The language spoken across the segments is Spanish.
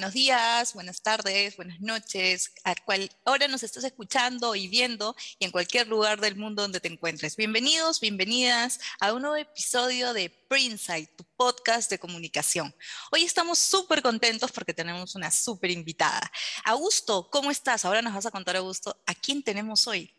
Buenos días, buenas tardes, buenas noches, a cual hora nos estás escuchando y viendo y en cualquier lugar del mundo donde te encuentres. Bienvenidos, bienvenidas a un nuevo episodio de Printsight, tu podcast de comunicación. Hoy estamos súper contentos porque tenemos una súper invitada. Augusto, ¿cómo estás? Ahora nos vas a contar, Augusto, ¿a quién tenemos hoy?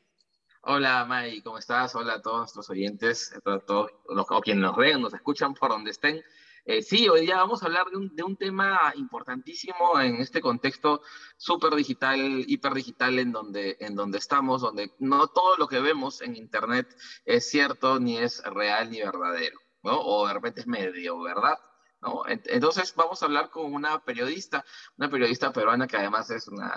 Hola, May, ¿cómo estás? Hola a todos nuestros oyentes, a todos los, o nos ven, nos escuchan por donde estén. Eh, sí, hoy día vamos a hablar de un, de un tema importantísimo en este contexto súper digital, hiper digital en donde, en donde estamos, donde no todo lo que vemos en Internet es cierto, ni es real, ni verdadero, ¿no? O de repente es medio, ¿verdad? ¿No? Entonces vamos a hablar con una periodista, una periodista peruana que además es una,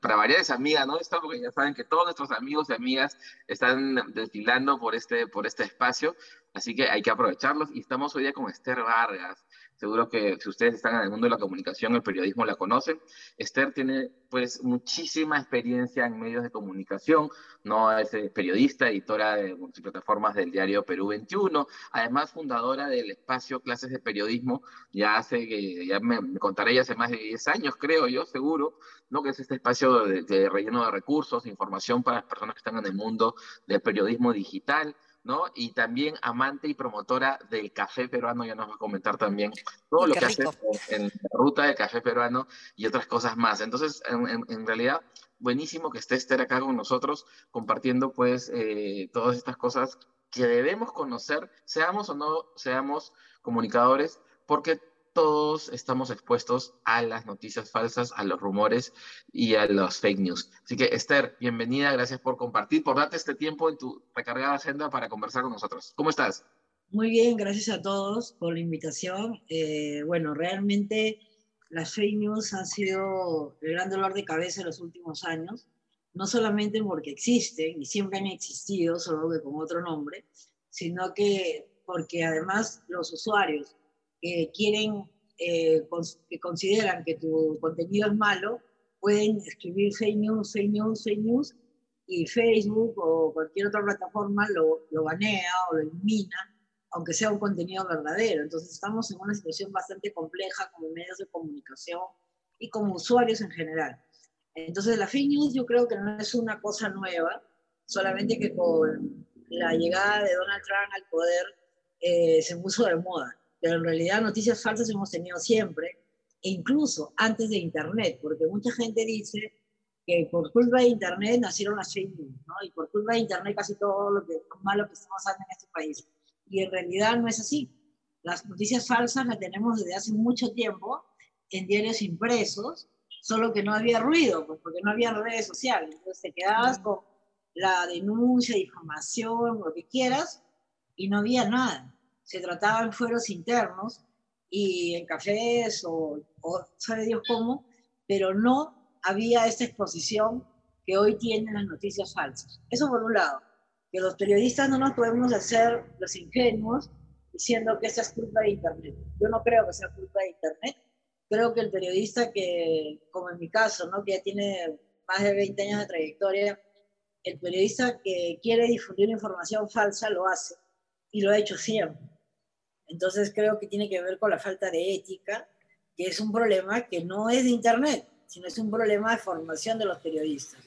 para varias es amiga, ¿no? Está porque ya saben que todos nuestros amigos y amigas están desfilando por este, por este espacio. Así que hay que aprovecharlos. Y estamos hoy día con Esther Vargas. Seguro que si ustedes están en el mundo de la comunicación, el periodismo la conocen. Esther tiene pues muchísima experiencia en medios de comunicación, no es eh, periodista, editora de plataformas del diario Perú 21, además fundadora del espacio Clases de Periodismo, ya hace, que ya me, contaré ya hace más de 10 años, creo yo, seguro, ¿no? que es este espacio de, de relleno de recursos, información para las personas que están en el mundo del periodismo digital. ¿No? Y también amante y promotora del café peruano, ya nos va a comentar también todo lo que hace en, la ruta del café peruano y otras cosas más. Entonces, en, realidad, buenísimo que esté Esther acá con nosotros compartiendo pues eh, todas estas cosas que debemos conocer, seamos o no seamos comunicadores, porque todos estamos expuestos a las noticias falsas, a los rumores y a los fake news. Así que Esther, bienvenida, gracias por compartir, por darte este tiempo en tu recargada agenda para conversar con nosotros. ¿Cómo estás? Muy bien, gracias a todos por la invitación. Eh, bueno, realmente las fake news han sido el gran dolor de cabeza en los últimos años, no solamente porque existen y siempre han existido, solo que con otro nombre, sino que porque además los usuarios que quieren, eh, que consideran que tu contenido es malo, pueden escribir fake news, fake news, fake news, y Facebook o cualquier otra plataforma lo, lo banea o lo elimina, aunque sea un contenido verdadero. Entonces estamos en una situación bastante compleja como medios de comunicación y como usuarios en general. Entonces la fake news yo creo que no es una cosa nueva, solamente que con la llegada de Donald Trump al poder eh, se puso de moda pero en realidad noticias falsas hemos tenido siempre, e incluso antes de Internet, porque mucha gente dice que por culpa de Internet nacieron las fake news, ¿no? Y por culpa de Internet casi todo lo, que, malo que estamos haciendo en este país. Y en realidad no es así. Las noticias falsas las tenemos desde hace mucho tiempo en diarios impresos, solo que no había ruido, pues, porque no había redes sociales. Entonces te quedabas con la denuncia, difamación, lo que quieras, y no había nada se trataba en fueros internos y en cafés o, sabe Dios cómo, pero no había esta exposición que hoy tienen las noticias falsas. Eso por un lado, que los periodistas no nos podemos hacer los ingenuos diciendo que esa es culpa de Internet. Yo no creo que sea culpa de Internet. Creo que el periodista que, como en mi caso, ¿no? que ya tiene más de 20 años de trayectoria, el periodista que quiere difundir información falsa lo hace y lo ha hecho siempre. Entonces creo que tiene que ver con la falta de ética, que es un problema que no es de Internet, sino es un problema de formación de los periodistas.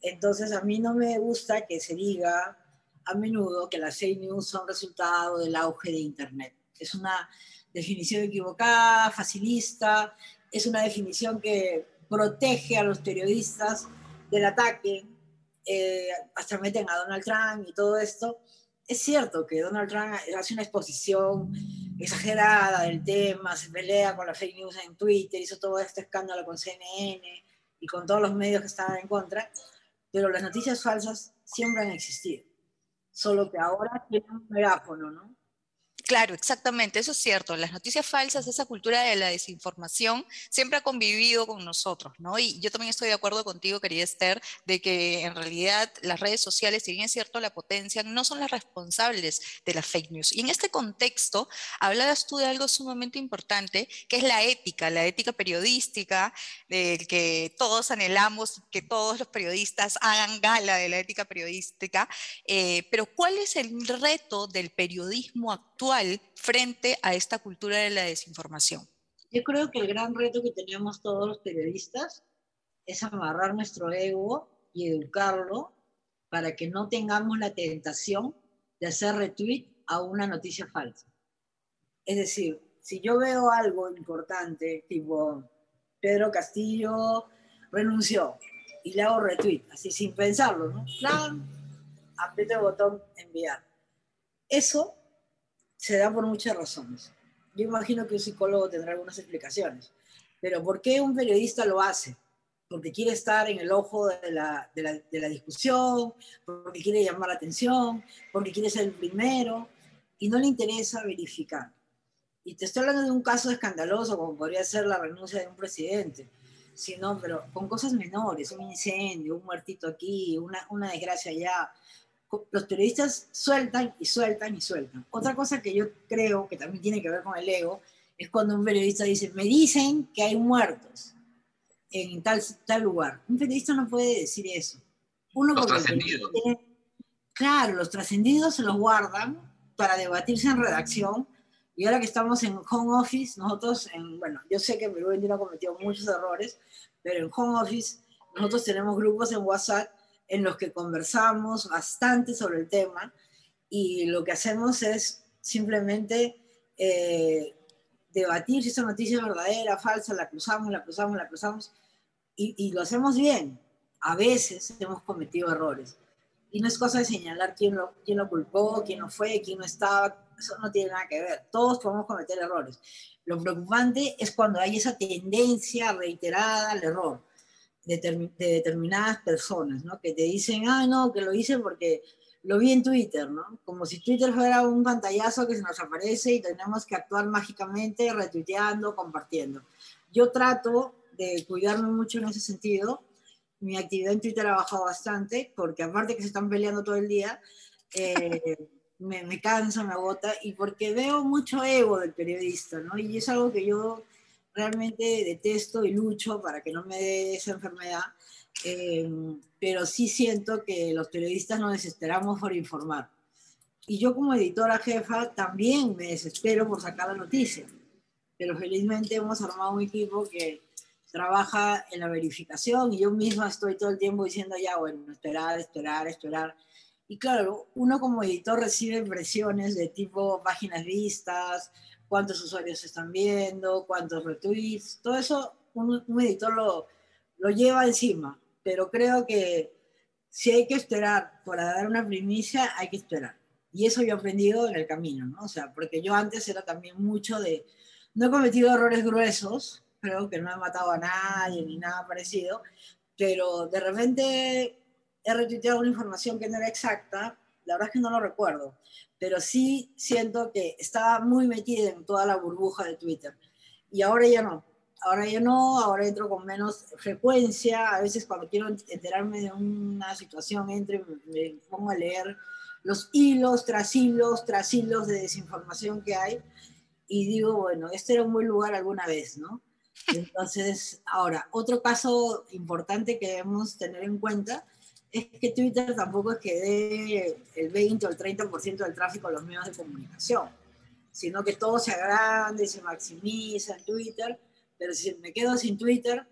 Entonces a mí no me gusta que se diga a menudo que las fake news son resultado del auge de Internet. Es una definición equivocada, facilista, es una definición que protege a los periodistas del ataque, eh, hasta meten a Donald Trump y todo esto, es cierto que Donald Trump hace una exposición exagerada del tema, se pelea con la fake news en Twitter, hizo todo este escándalo con CNN y con todos los medios que estaban en contra, pero las noticias falsas siempre han existido, solo que ahora tienen un megáfono, ¿no? Claro, exactamente, eso es cierto. Las noticias falsas, esa cultura de la desinformación, siempre ha convivido con nosotros, ¿no? Y yo también estoy de acuerdo contigo, querida Esther, de que en realidad las redes sociales, si bien es cierto la potencia, no son las responsables de las fake news. Y en este contexto, hablabas tú de algo sumamente importante, que es la ética, la ética periodística, del que todos anhelamos que todos los periodistas hagan gala de la ética periodística. Eh, pero ¿cuál es el reto del periodismo actual? Frente a esta cultura de la desinformación? Yo creo que el gran reto que tenemos todos los periodistas es amarrar nuestro ego y educarlo para que no tengamos la tentación de hacer retweet a una noticia falsa. Es decir, si yo veo algo importante, tipo Pedro Castillo renunció y le hago retweet, así sin pensarlo, ¿no? Plan, aprieto el botón enviar. Eso se da por muchas razones. Yo imagino que un psicólogo tendrá algunas explicaciones, pero ¿por qué un periodista lo hace? Porque quiere estar en el ojo de la, de la, de la discusión, porque quiere llamar la atención, porque quiere ser el primero y no le interesa verificar. Y te estoy hablando de un caso escandaloso como podría ser la renuncia de un presidente, sino, pero con cosas menores, un incendio, un muertito aquí, una, una desgracia allá, los periodistas sueltan y sueltan y sueltan. Otra cosa que yo creo que también tiene que ver con el ego es cuando un periodista dice, me dicen que hay muertos en tal, tal lugar. Un periodista no puede decir eso. Uno los trascendidos. claro, los trascendidos se los guardan para debatirse en redacción. Y ahora que estamos en home office, nosotros, en, bueno, yo sé que Rubén ha cometido muchos errores, pero en home office nosotros tenemos grupos en WhatsApp en los que conversamos bastante sobre el tema y lo que hacemos es simplemente eh, debatir si esa noticia es verdadera, falsa, la cruzamos, la cruzamos, la cruzamos y, y, lo hacemos bien. A veces hemos cometido errores y no es cosa de señalar quién lo, quién lo culpó, quién no fue, quién no estaba, eso no tiene nada que ver. Todos podemos cometer errores. Lo preocupante es cuando hay esa tendencia reiterada al error de, determinadas personas, ¿no? Que te dicen, ah, no, que lo hice porque lo vi en Twitter, ¿no? Como si Twitter fuera un pantallazo que se nos aparece y tenemos que actuar mágicamente retuiteando, compartiendo. Yo trato de cuidarme mucho en ese sentido. Mi actividad en Twitter ha bajado bastante porque aparte que se están peleando todo el día, eh, me, me cansa, me agota y porque veo mucho ego del periodista, ¿no? Y es algo que yo realmente detesto y lucho para que no me dé esa enfermedad, eh, pero sí siento que los periodistas nos desesperamos por informar. Y yo como editora jefa también me desespero por sacar la noticia, pero felizmente hemos armado un equipo que trabaja en la verificación y yo misma estoy todo el tiempo diciendo ya, bueno, esperar, esperar, esperar. Y claro, uno como editor recibe presiones de tipo páginas vistas, cuántos usuarios están viendo, cuántos retweets, todo eso un, editor lo, lo, lleva encima, pero creo que si hay que esperar para dar una primicia, hay que esperar. Y eso yo he aprendido en el camino, ¿no? O sea, porque yo antes era también mucho de, no he cometido errores gruesos, creo que no he matado a nadie ni nada parecido, pero de repente he retuiteado una información que no era exacta, la verdad es que no lo recuerdo, pero sí siento que estaba muy metida en toda la burbuja de Twitter. Y ahora ya no. Ahora ya no, ahora entro con menos frecuencia. A veces cuando quiero enterarme de una situación, entro y me pongo a leer los hilos tras hilos tras hilos de desinformación que hay y digo, bueno, este era un buen lugar alguna vez, ¿no? Entonces, ahora, otro caso importante que debemos tener en cuenta es que Twitter tampoco es que dé el 20 o el 30% del tráfico a los medios de comunicación, sino que todo se agrande, se maximiza en Twitter, pero si me quedo sin Twitter,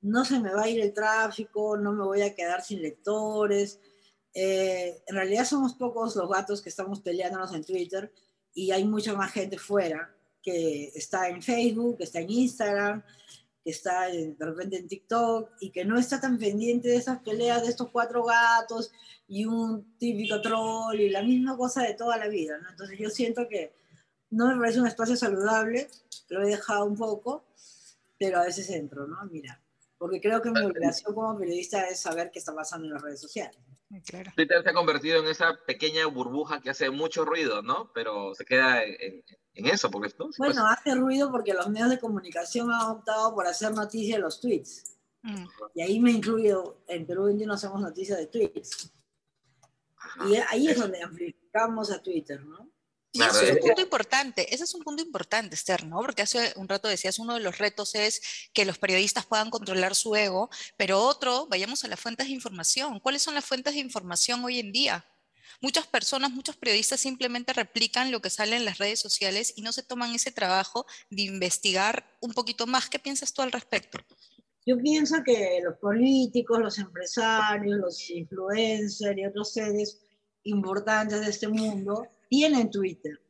no se me va a ir el tráfico, no me voy a quedar sin lectores. Eh, en realidad somos pocos los gatos que estamos peleándonos en Twitter y hay mucha más gente fuera que está en Facebook, que está en Instagram, está de repente en TikTok y que no está tan pendiente de esas peleas de estos cuatro gatos y un típico troll y la misma cosa de toda la vida, ¿no? Entonces yo siento que no me parece un espacio saludable, lo he dejado un poco, pero a veces entro, ¿no? Mira, porque creo que mi obligación como periodista es saber qué está pasando en las redes sociales. Claro. Twitter se ha convertido en esa pequeña burbuja que hace mucho ruido, ¿no? Pero se queda en, eso, porque esto... Bueno, hace ruido porque los medios de comunicación han optado por hacer noticias de los tweets. Mm. Y ahí me incluyo, en Perú 21 hacemos noticias de tweets. y ahí es donde amplificamos a Twitter, ¿no? Y ese es un punto importante, ese es un punto importante, Esther, ¿no? Porque hace un rato decías, uno de los retos es que los periodistas puedan controlar su ego, pero otro, vayamos a las fuentes de información. ¿Cuáles son las fuentes de información hoy en día? Muchas personas, muchos periodistas simplemente replican lo que sale en las redes sociales y no se toman ese trabajo de investigar un poquito más. ¿Qué piensas tú al respecto? Yo pienso que los políticos, los empresarios, los influencers y otros seres importantes de este mundo tienen Twitter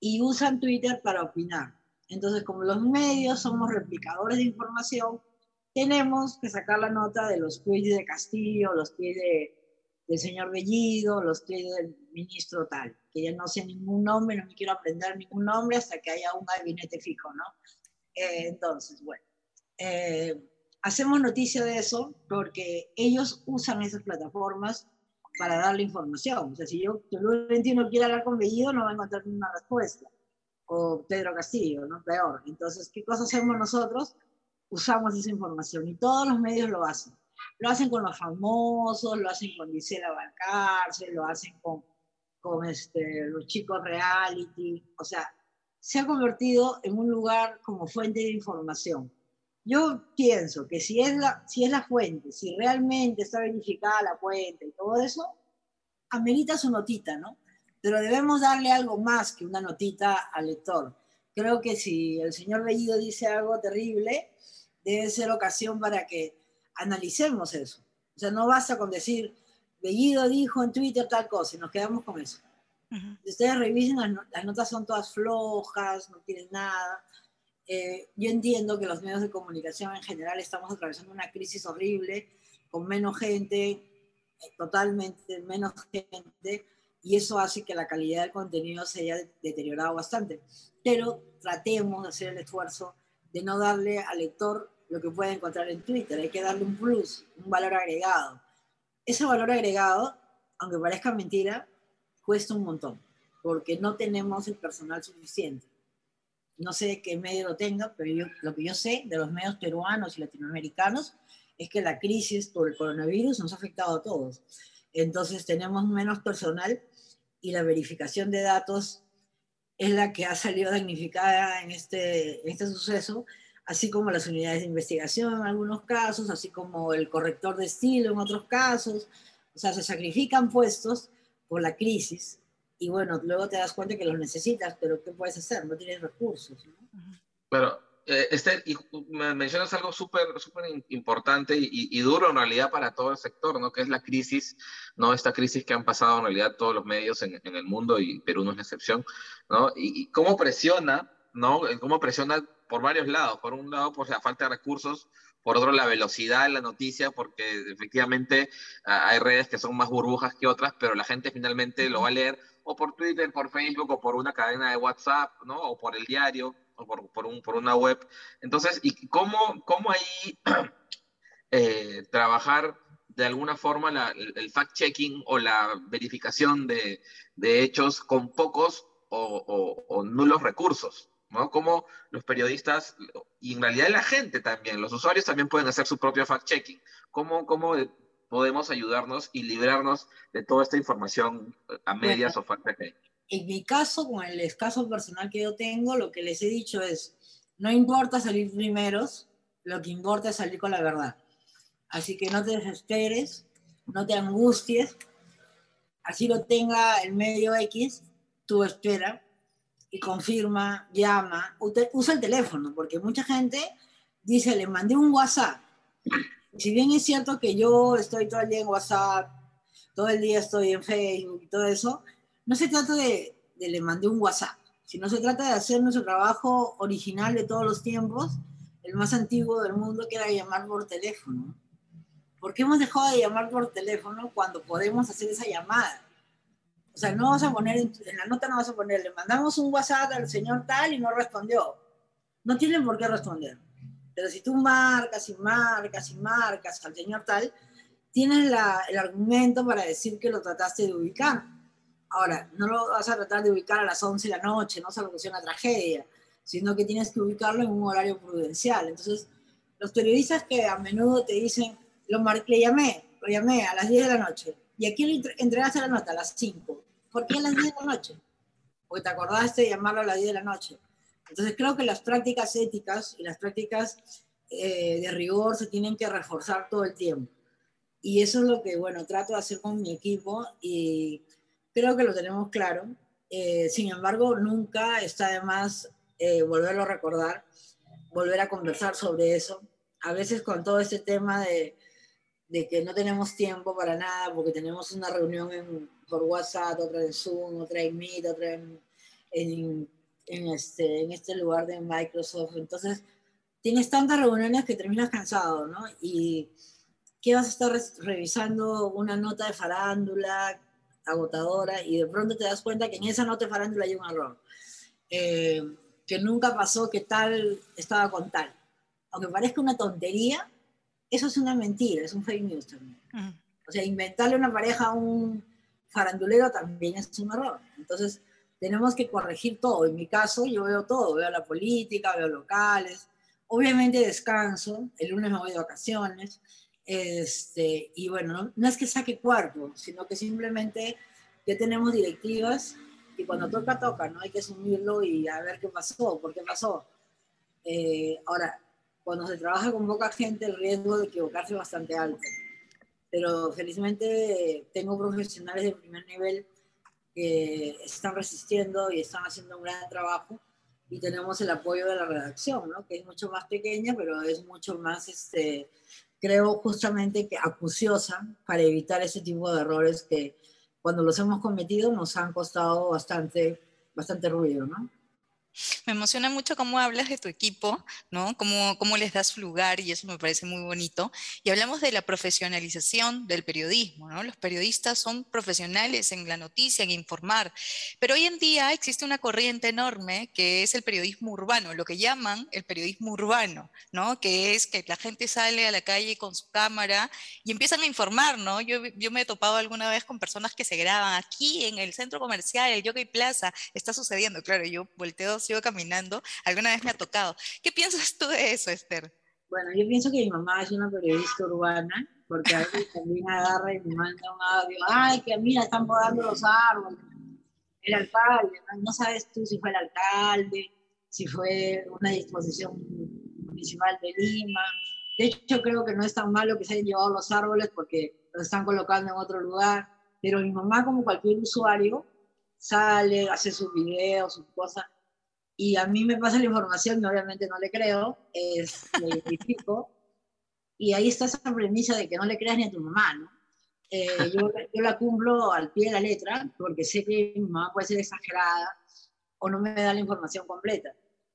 y usan Twitter para opinar. Entonces, como los medios somos replicadores de información, tenemos que sacar la nota de los tweets de Castillo, los tweets del señor Bellido, los tweets del ministro tal, que ya no sé ningún nombre, no me quiero aprender ningún nombre hasta que haya un gabinete fijo, ¿no? Eh, entonces, bueno, eh, hacemos noticia de eso porque ellos usan esas plataformas para darle información. O sea, si yo, el 21 quiere hablar con Bellido, no va a encontrar ninguna respuesta. O Pedro Castillo, ¿no? Peor. Entonces, ¿qué cosa hacemos nosotros? Usamos esa información y todos los medios lo hacen. Lo hacen con los famosos, lo hacen con Gisela Valcárcel, lo hacen con, con este, los chicos reality. O sea, se ha convertido en un lugar como fuente de información yo pienso que si es, la, si es la fuente, si realmente está verificada la fuente y todo eso, amerita su notita, ¿no? Pero debemos darle algo más que una notita al lector. Creo que si el señor Bellido dice algo terrible, debe ser ocasión para que analicemos eso. O sea, no basta con decir, Bellido dijo en Twitter tal cosa y nos quedamos con eso. ustedes revisen, las notas son todas flojas, no tienen nada. Eh, yo entiendo que los medios de comunicación en general estamos atravesando una crisis horrible, con menos gente, eh, totalmente menos gente, y eso hace que la calidad del contenido se haya deteriorado bastante. Pero tratemos de hacer el esfuerzo de no darle al lector lo que puede encontrar en Twitter, hay que darle un plus, un valor agregado. Ese valor agregado, aunque parezca mentira, cuesta un montón, porque no tenemos el personal suficiente no sé qué medio lo tenga, pero lo que yo sé de los medios peruanos y latinoamericanos es que la crisis por el coronavirus nos ha afectado a todos. Entonces tenemos menos personal y la verificación de datos es la que ha salido damnificada en este, en este suceso, así como las unidades de investigación en algunos casos, así como el corrector de estilo en otros casos. O sea, se sacrifican puestos por la crisis y bueno, luego te das cuenta que los necesitas, pero ¿qué puedes hacer? No tienes recursos. Pero, eh, Esther, y mencionas algo súper súper importante y, duro en realidad para todo el sector, ¿no? Que es la crisis, ¿no? Esta crisis que han pasado en realidad todos los medios en, en el mundo y Perú no es la excepción, ¿no? Y, y, cómo presiona, ¿no? Cómo presiona por varios lados. Por un lado, por la falta de recursos, por otro la velocidad de la noticia, porque efectivamente ah, hay redes que son más burbujas que otras, pero la gente finalmente lo va a leer o por Twitter, por Facebook, o por una cadena de WhatsApp, ¿no? O por el diario, o por, por, un, por una web. Entonces, ¿y cómo, cómo ahí eh, trabajar de alguna forma el fact-checking o la verificación de, hechos con pocos o, o, nulos recursos? ¿no? Cómo los periodistas, y en realidad la gente también, los usuarios también pueden hacer su propio fact-checking. ¿Cómo, cómo podemos ayudarnos y librarnos de toda esta información a medias o falta que En mi caso, con el escaso personal que yo tengo, lo que les he dicho es, no importa salir primeros, lo que importa es salir con la verdad. Así que no te desesperes, no te angusties, así lo tenga el medio X, tú espera y confirma, llama, usa el teléfono, porque mucha gente dice, le mandé un WhatsApp si bien es cierto que yo estoy todo el día en WhatsApp, todo el día estoy en Facebook y todo eso, no se trata de, le mandé un WhatsApp, sino se trata de hacer nuestro trabajo original de todos los tiempos, el más antiguo del mundo, que era llamar por teléfono. ¿Por qué hemos dejado de llamar por teléfono cuando podemos hacer esa llamada? O sea, no vas a poner, en, en la nota no vas a poner, le mandamos un WhatsApp al señor tal y no respondió. No tienen por qué responder Pero si tú marcas y marcas y marcas al señor tal, tienes la, el argumento para decir que lo trataste de ubicar. Ahora, no lo vas a tratar de ubicar a las 11 de la noche, no se produce una tragedia, sino que tienes que ubicarlo en un horario prudencial. Entonces, los periodistas que a menudo te dicen, lo le llamé, lo llamé a las 10 de la noche, y aquí le entregaste la nota a las 5. ¿Por qué a las 10 de la noche? Porque te acordaste de llamarlo a las 10 de la noche. Entonces creo que las prácticas éticas y las prácticas eh, de rigor se tienen que reforzar todo el tiempo. Y eso es lo que, bueno, trato de hacer con mi equipo y creo que lo tenemos claro. Eh, sin embargo, nunca está de más eh, volverlo a recordar, volver a conversar sobre eso. A veces con todo este tema de, de que no tenemos tiempo para nada porque tenemos una reunión en, por WhatsApp, otra en Zoom, otra en Meet, otra en, en, en, este, en este lugar de Microsoft. Entonces, tienes tantas reuniones que terminas cansado, ¿no? Y ¿qué vas a estar revisando una nota de farándula agotadora y de pronto te das cuenta que en esa nota de farándula hay un error? Eh, que nunca pasó, que tal estaba con tal. Aunque parezca una tontería, eso es una mentira, es un fake news también. O sea, inventarle una pareja a un farandulero también es un error. Entonces, tenemos que corregir todo. En mi caso, yo veo todo, veo la política, veo locales, obviamente descanso, el lunes me voy de vacaciones, este, y bueno, no, es que saque cuarto, sino que simplemente ya tenemos directivas y cuando toca, toca, ¿no? Hay que asumirlo y a ver qué pasó, por qué pasó. Eh, ahora, cuando se trabaja con poca gente, el riesgo de equivocarse es bastante alto. Pero felizmente tengo profesionales de primer nivel que están resistiendo y están haciendo un gran trabajo y tenemos el apoyo de la redacción, ¿no? que es mucho más pequeña, pero es mucho más este, creo justamente que acuciosa para evitar ese tipo de errores que cuando los hemos cometido nos han costado bastante, bastante ruido, ¿no? Me emociona mucho cómo hablas de tu equipo, ¿no? Cómo, cómo les das lugar y eso me parece muy bonito. Y hablamos de la profesionalización del periodismo, ¿no? Los periodistas son profesionales en la noticia, en informar, pero hoy en día existe una corriente enorme que es el periodismo urbano, lo que llaman el periodismo urbano, ¿no? Que es que la gente sale a la calle con su cámara y empiezan a informar, ¿no? Yo, yo me he topado alguna vez con personas que se graban aquí en el centro comercial, el Jockey Plaza, está sucediendo, claro, yo volteo sigo caminando, alguna vez me ha tocado. ¿Qué piensas tú de eso, Esther? Bueno, yo pienso que mi mamá es una periodista urbana, porque a veces también agarra y me manda un audio, ay, que mira, están podando los árboles. El alcalde, ¿no? sabes tú si fue el alcalde, si fue una disposición municipal de Lima. De hecho, creo que no es tan malo que se hayan llevado los árboles porque los están colocando en otro lugar. Pero mi mamá, como cualquier usuario, sale, hace sus videos, sus cosas, y a mí me pasa la información y obviamente no le creo, es, lo identifico, y ahí está esa premisa de que no le creas ni a tu mamá, ¿no? Eh, yo, yo, la cumplo al pie de la letra porque sé que mi mamá puede ser exagerada o no me da la información completa.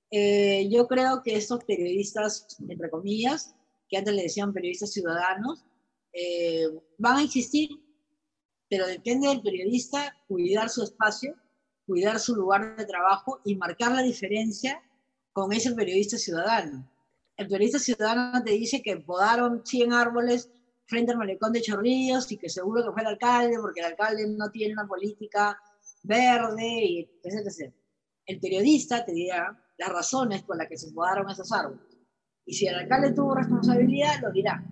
Eh, yo creo que estos periodistas, entre comillas, que antes le decían periodistas ciudadanos, eh, van a existir, pero depende del periodista cuidar su espacio cuidar su lugar de trabajo y marcar la diferencia con ese periodista ciudadano. El periodista ciudadano te dice que podaron 100 árboles frente al malecón de Chorrillos y que seguro que fue el alcalde porque el alcalde no tiene una política verde, y etc. El periodista te dirá las razones por las que se podaron esos árboles. Y si el alcalde tuvo responsabilidad, lo dirá.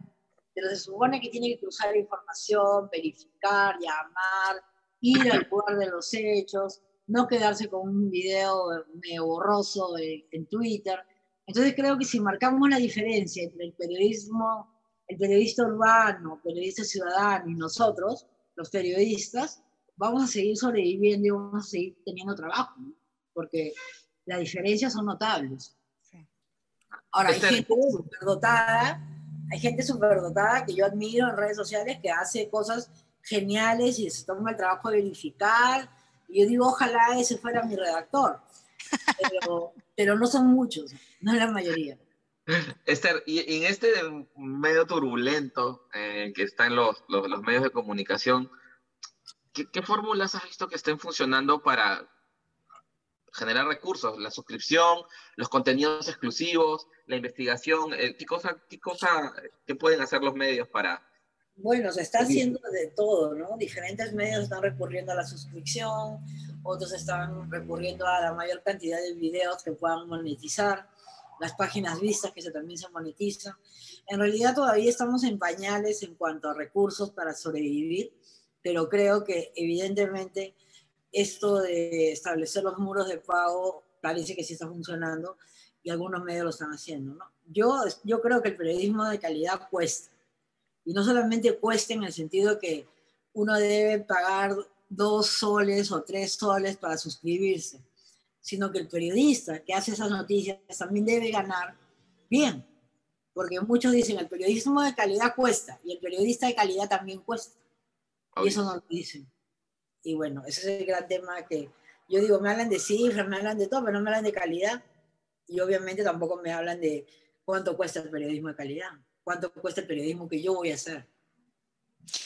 Pero se supone que tiene que cruzar información, verificar, llamar, ir al lugar de los hechos, no quedarse con un video medio borroso en Twitter. Entonces creo que si marcamos la diferencia entre el periodismo, el periodista urbano, periodista ciudadano y nosotros, los periodistas, vamos a seguir sobreviviendo y vamos a seguir teniendo trabajo, porque las diferencias son notables. Ahora, hay gente superdotada, hay gente superdotada que yo admiro en redes sociales que hace cosas geniales y se toma el trabajo de verificar, y yo digo, ojalá ese fuera mi redactor, pero, pero no son muchos, no es la mayoría. Esther, y en este medio turbulento eh, que está en los, los, los, medios de comunicación, ¿qué, ¿qué, fórmulas has visto que estén funcionando para generar recursos, la suscripción, los contenidos exclusivos, la investigación, eh, ¿qué cosa, qué cosa, qué pueden hacer los medios para... Bueno, se está haciendo de todo, ¿no? Diferentes medios están recurriendo a la suscripción, otros están recurriendo a la mayor cantidad de videos que puedan monetizar, las páginas vistas que se, también se monetizan. En realidad todavía estamos en pañales en cuanto a recursos para sobrevivir, pero creo que evidentemente esto de establecer los muros de pago parece que sí está funcionando y algunos medios lo están haciendo. ¿no? Yo, yo creo que el periodismo de calidad cuesta. Y no solamente cuesta en el sentido que uno debe pagar dos soles o tres soles para suscribirse, sino que el periodista que hace esas noticias también debe ganar bien. Porque muchos dicen el periodismo de calidad cuesta y el periodista de calidad también cuesta. Y eso no lo dicen. Y bueno, ese es el gran tema que yo digo, me hablan de cifras, me hablan de todo, pero no me hablan de calidad. Y obviamente tampoco me hablan de cuánto cuesta el periodismo de calidad, cuánto cuesta el periodismo que yo voy a hacer.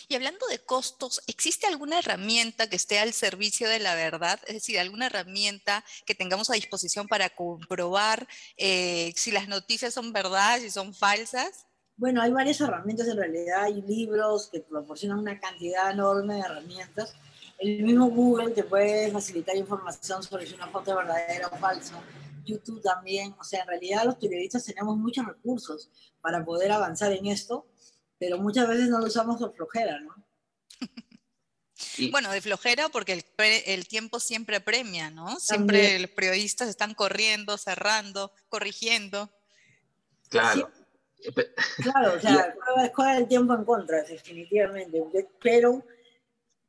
Y hablando de costos, ¿existe alguna herramienta que esté al servicio de la verdad? Es decir, alguna herramienta que tengamos a disposición para comprobar eh, si las noticias son verdad, si son falsas. Bueno, hay varias herramientas en realidad, hay libros que proporcionan una cantidad enorme de herramientas el mismo Google te puede facilitar información sobre si una foto es verdadera o falsa. YouTube también. O sea, en realidad los periodistas tenemos muchos recursos para poder avanzar en esto, pero muchas veces no lo usamos de flojera, ¿no? Bueno, de flojera porque el, tiempo siempre premia, ¿no? Siempre los periodistas están corriendo, cerrando, corrigiendo. Claro. Claro, o sea, juega el tiempo en contra, definitivamente. Pero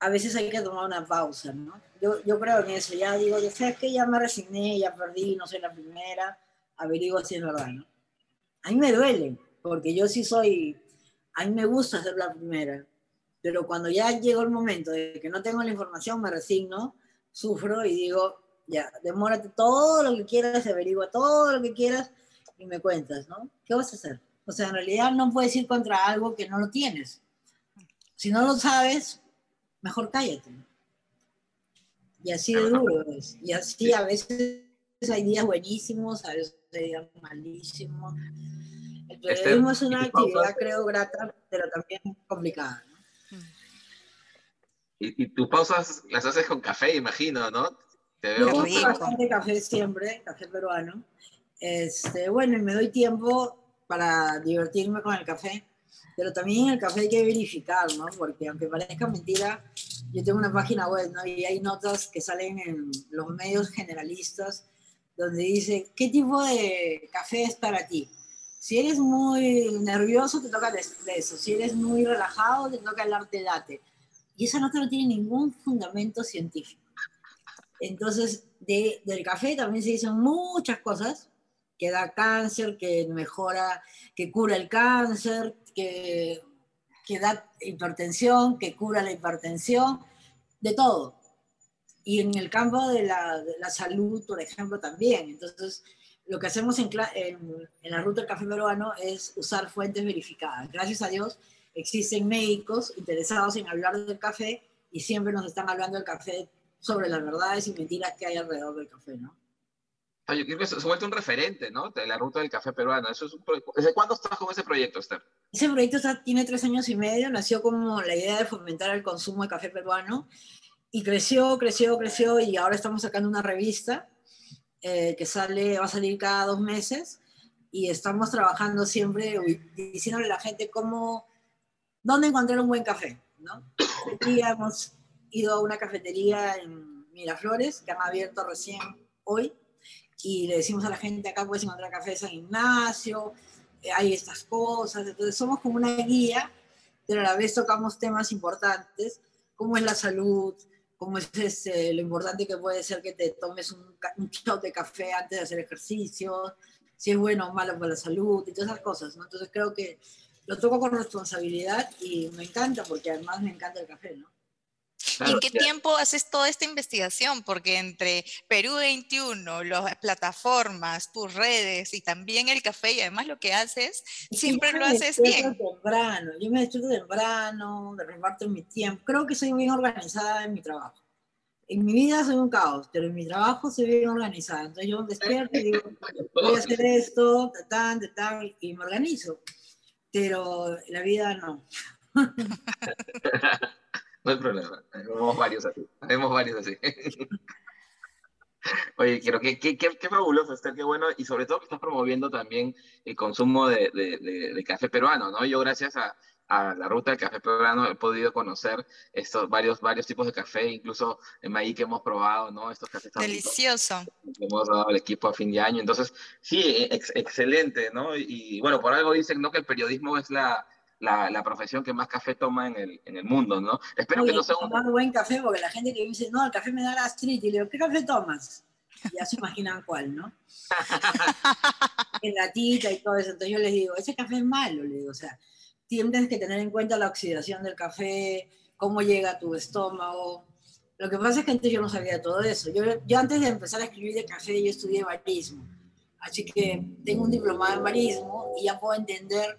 a veces hay que tomar una pausa, ¿no? Yo, yo creo en eso, ya digo, ya sabes que ya me resigné, ya perdí, no soy la primera, averiguo si es verdad, ¿no? A mí me duele, porque yo sí soy, a mí me gusta ser la primera, pero cuando ya llegó el momento de que no tengo la información, me resigno, sufro y digo, ya, demórate todo lo que quieras, averigua todo lo que quieras y me cuentas, ¿no? ¿Qué vas a hacer? O sea, en realidad no puedes ir contra algo que no lo tienes. Si no lo sabes, mejor cállate. Y así de duro es. Y así a veces hay días buenísimos, a veces hay días malísimos. El periodismo es una actividad, creo, grata, pero también complicada. Y, y, tus pausas las haces con café, imagino, ¿no? Te veo bastante café siempre, café peruano. Este, bueno, y me doy tiempo para divertirme con el café pero también el café hay que verificar, ¿no? Porque aunque parezca mentira, yo tengo una página web, ¿no? Y hay notas que salen en los medios generalistas donde dice, ¿qué tipo de café es para ti? Si eres muy nervioso, te toca de eso. Si eres muy relajado, te toca el arte late. Y esa nota no tiene ningún fundamento científico. Entonces, de, del café también se dicen muchas cosas, que da cáncer, que mejora, que cura el cáncer, que, que da hipertensión, que cura la hipertensión, de todo. Y en el campo de la, salud, por ejemplo, también. Entonces, lo que hacemos en, en, en, la ruta del café peruano es usar fuentes verificadas. Gracias a Dios existen médicos interesados en hablar del café y siempre nos están hablando del café sobre las verdades y mentiras que hay alrededor del café, ¿no? Yo creo que se ha vuelto un referente, ¿no? De la ruta del café peruano. Eso es un ¿Desde cuándo estás con ese proyecto, Esther? Ese proyecto está, tiene tres años y medio. Nació como la idea de fomentar el consumo de café peruano. Y creció, creció, creció. Y ahora estamos sacando una revista eh, que sale, va a salir cada dos meses. Y estamos trabajando siempre, diciéndole a la gente cómo, dónde encontrar un buen café, ¿no? Aquí hemos ido a una cafetería en Miraflores, que han abierto recién hoy y le decimos a la gente, acá puedes encontrar café de San Ignacio, eh, hay estas cosas, entonces somos como una guía, pero a la vez tocamos temas importantes, como es la salud, como es este, lo importante que puede ser que te tomes un, un shot de café antes de hacer ejercicio, si es bueno o malo para la salud y todas esas cosas, ¿no? Entonces creo que lo toco con responsabilidad y me encanta, porque además me encanta el café, ¿no? ¿Y en qué tiempo haces toda esta investigación? Porque entre Perú 21, las plataformas, tus redes y también el café y además lo que haces, siempre lo haces bien. Temprano. Yo me despierto temprano, de reparto mi tiempo. Creo que soy bien organizada en mi trabajo. en mi vida soy un caos, pero en mi trabajo soy bien organizada. Entonces yo despierto y digo, voy a hacer esto, tatán, tatán, y me organizo. Pero la vida no. no hay problema. Tenemos varios así. Tenemos varios así. Oye, quiero que qué, qué, qué, fabuloso, Esther, qué bueno, y sobre todo que estás promoviendo también el consumo de, de, de, café peruano, ¿no? Yo gracias a, a, la ruta del café peruano he podido conocer estos varios, varios tipos de café, incluso en Maí que hemos probado, ¿no? Estos cafés Delicioso. Que hemos dado al equipo a fin de año. Entonces, sí, ex, excelente, ¿no? Y, y, bueno, por algo dicen, ¿no? Que el periodismo es la, la, la, profesión que más café toma en el, en el mundo, ¿no? Espero Oye, que no sea un... Tomar buen café, porque la gente que dice, no, el café me da gastritis, y le digo, ¿qué café tomas? ya se imaginan cuál, ¿no? en latita y todo eso. Entonces yo les digo, ese café es malo, le digo, o sea, tienes que tener en cuenta la oxidación del café, cómo llega a tu estómago. Lo que pasa es que antes yo no sabía todo eso. Yo, yo antes de empezar a escribir de café, yo estudié barismo. Así que tengo un diplomado en barismo y ya puedo entender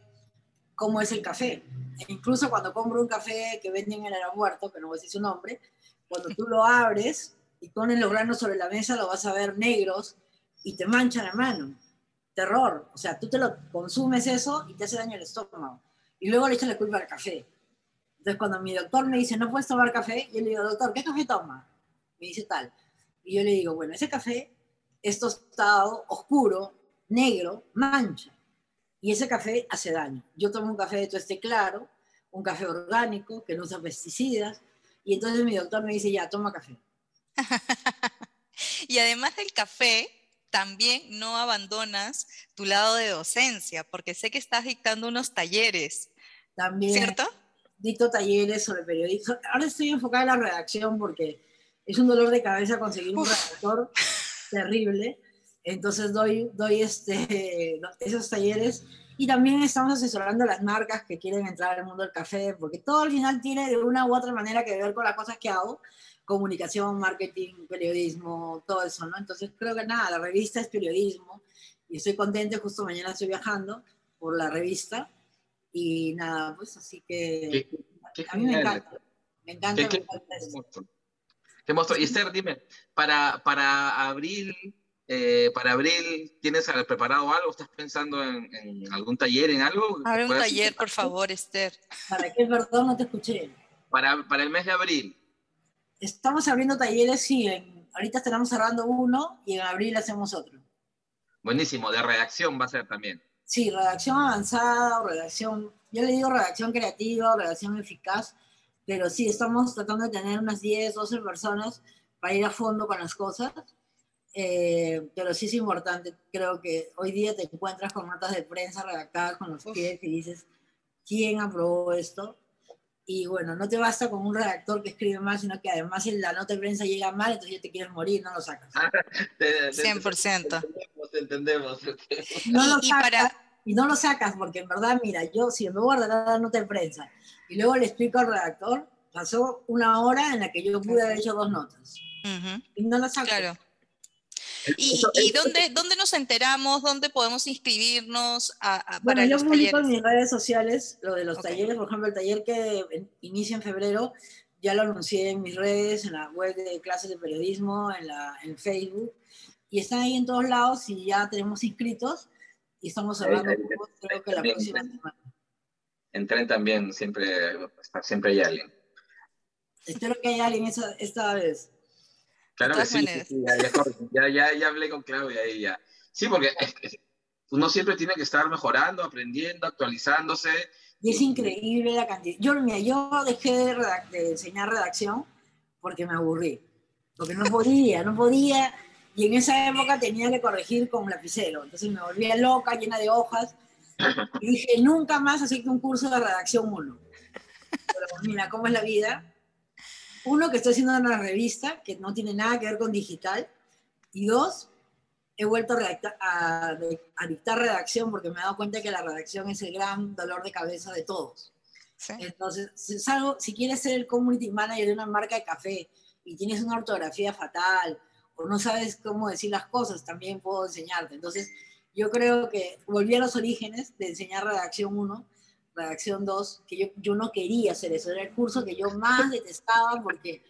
cómo es el café. E incluso cuando compro un café que venden en el aeropuerto, que no voy a decir su nombre, cuando tú lo abres, y ponen los granos sobre la mesa, lo vas a ver negros y te manchan la mano. Terror. O sea, tú te lo consumes eso y te hace daño el estómago. Y luego le echas la culpa al café. Entonces, cuando mi doctor me dice, no puedes tomar café, yo le digo, doctor, ¿qué café toma? Me dice tal. Y yo le digo, bueno, ese café es tostado, oscuro, negro, mancha. Y ese café hace daño. Yo tomo un café de tueste claro, un café orgánico, que no usa pesticidas. Y entonces mi doctor me dice, ya, toma café. y además del café, también no abandonas tu lado de docencia, porque sé que estás dictando unos talleres. También. ¿Cierto? Dicto talleres sobre periodismo. Ahora estoy enfocada en la redacción porque es un dolor de cabeza conseguir un redactor terrible. Entonces doy, doy este, esos talleres. Y también estamos asesorando a las marcas que quieren entrar al mundo del café, porque todo al final tiene de una u otra manera que ver con las cosas que hago. Comunicación, marketing, periodismo, todo eso, ¿no? Entonces creo que nada, la revista es periodismo. Y estoy contenta, justo mañana estoy viajando por la revista. Y nada, pues así que ¿Qué, qué a mí me encanta, me encanta, me encanta esto. Y Esther, dime, para, para abril, eh, para abril, ¿tienes preparado algo? ¿Estás pensando en, en algún taller, en algo? Abre un taller, por favor, Esther. ¿Para qué, perdón? No te escuché. Para, para el mes de abril estamos abriendo talleres, sí, en, ahorita estamos cerrando uno y en abril hacemos otro. Buenísimo, de redacción va a ser también. Sí, redacción avanzada o redacción, yo le digo redacción creativa o redacción eficaz, pero sí, estamos tratando de tener unas 10, 12 personas para ir a fondo con las cosas. Eh, pero sí es importante, creo que hoy día te encuentras con notas de prensa redactadas con los pies y dices, ¿quién aprobó esto? Y bueno, no te basta con un redactor que escribe mal, sino que además si la nota de prensa llega mal, entonces ya te quieres morir, no lo sacas. 100%. Te entendemos. No lo y, sacas, y no lo sacas, porque en verdad, mira, yo si me voy a la nota de prensa y luego le explico al redactor, pasó una hora en la que yo pude haber hecho dos notas. Uh -huh. Y no lo saco. Claro. ¿Y, y dónde, dónde, nos enteramos? ¿Dónde podemos inscribirnos a, a, bueno, para yo los publico talleres? en mis redes sociales lo de los Okay. talleres, por ejemplo, el taller que inicia en febrero, ya lo anuncié en mis redes, en la web de clases de periodismo, en, la, en Facebook, y están ahí en todos lados y ya tenemos inscritos y estamos hablando ahí, cupos, creo que la próxima semana. En tren también siempre, está- siempre hay alguien. Espero que haya alguien esa, esta vez. Claro que sí, sí, sí, ya, ya, ya, ya, ya hablé con Claudia ahí ya. Sí, porque es que uno siempre tiene que estar mejorando, aprendiendo, actualizándose. Y es increíble la cantidad. Yo, mira, yo dejé de, redac- de enseñar redacción porque me aburrí. Porque no podía, no podía. Y en esa época tenía que corregir con lapicero. Entonces me volvía loca, llena de hojas. Y dije, nunca más acepto un curso de redacción uno. Pero mira, ¿cómo es la vida? Uno, que estoy haciendo una revista que no tiene nada que ver con digital. Y dos, he vuelto a, redacta- a- a dictar redacción porque me he dado cuenta que la redacción es el gran dolor de cabeza de todos. Sí. Entonces, si, es algo- si quieres ser el community manager de una marca de café y tienes una ortografía fatal o no sabes cómo decir las cosas, también puedo enseñarte. Entonces, yo creo que volví a los orígenes de enseñar redacción 1, redacción 2, que yo, yo no quería hacer eso, era el curso que yo más detestaba porque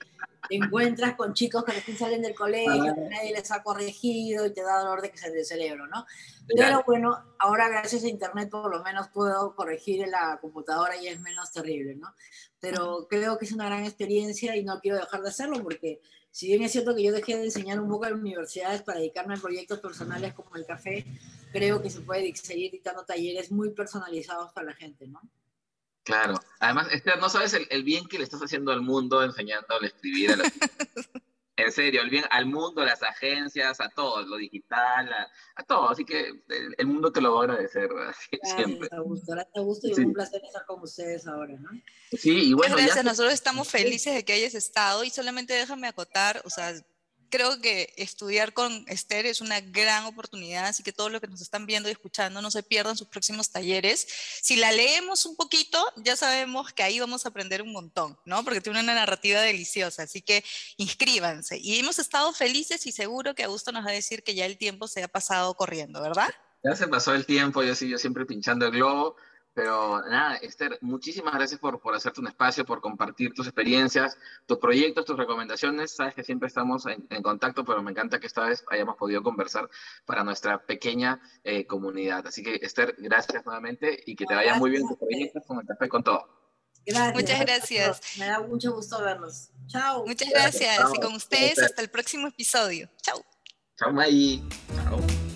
te encuentras con chicos que recién salen del colegio, que nadie les ha corregido y te da dolor de que se del cerebro, ¿no? Pero bueno, ahora gracias a internet por lo menos puedo corregir en la computadora y es menos terrible, ¿no? Pero creo que es una gran experiencia y no quiero dejar de hacerlo porque si bien es cierto que yo dejé de enseñar un poco en universidades para dedicarme a proyectos personales como el café, creo que se puede seguir dictando talleres muy personalizados para la gente, ¿no? Claro. Además, Esther, no sabes el, bien que le estás haciendo al mundo enseñándole a escribir. A los... en serio, el bien al mundo, a las agencias, a todo, lo digital, a, todo. Así que el, mundo te lo va a agradecer siempre. Augusto, gusto y un placer estar con ustedes ahora, ¿no? Sí, y bueno. Gracias, nosotros estamos felices de que hayas estado y solamente déjame acotar, o sea, creo que estudiar con Esther es una gran oportunidad, así que todo lo que nos están viendo y escuchando, no se pierdan sus próximos talleres. Si la leemos un poquito, ya sabemos que ahí vamos a aprender un montón, ¿no? Porque tiene una narrativa deliciosa, así que inscríbanse. Y hemos estado felices y seguro que Augusto nos va a decir que ya el tiempo se ha pasado corriendo, ¿verdad? Ya se pasó el tiempo, yo sigo siempre pinchando el globo. Pero nada, Esther, muchísimas gracias por, por hacerte un espacio, por compartir tus experiencias, tus proyectos, tus recomendaciones. Sabes que siempre estamos en, contacto, pero me encanta que esta vez hayamos podido conversar para nuestra pequeña eh, comunidad. Así que, Esther, gracias nuevamente y que te vaya muy bien tus proyectos con el café con todo. Gracias. Muchas gracias. Me da mucho gusto verlos. Chao. Muchas gracias. Y con ustedes hasta el próximo episodio. Chao. Chao, May. Chao.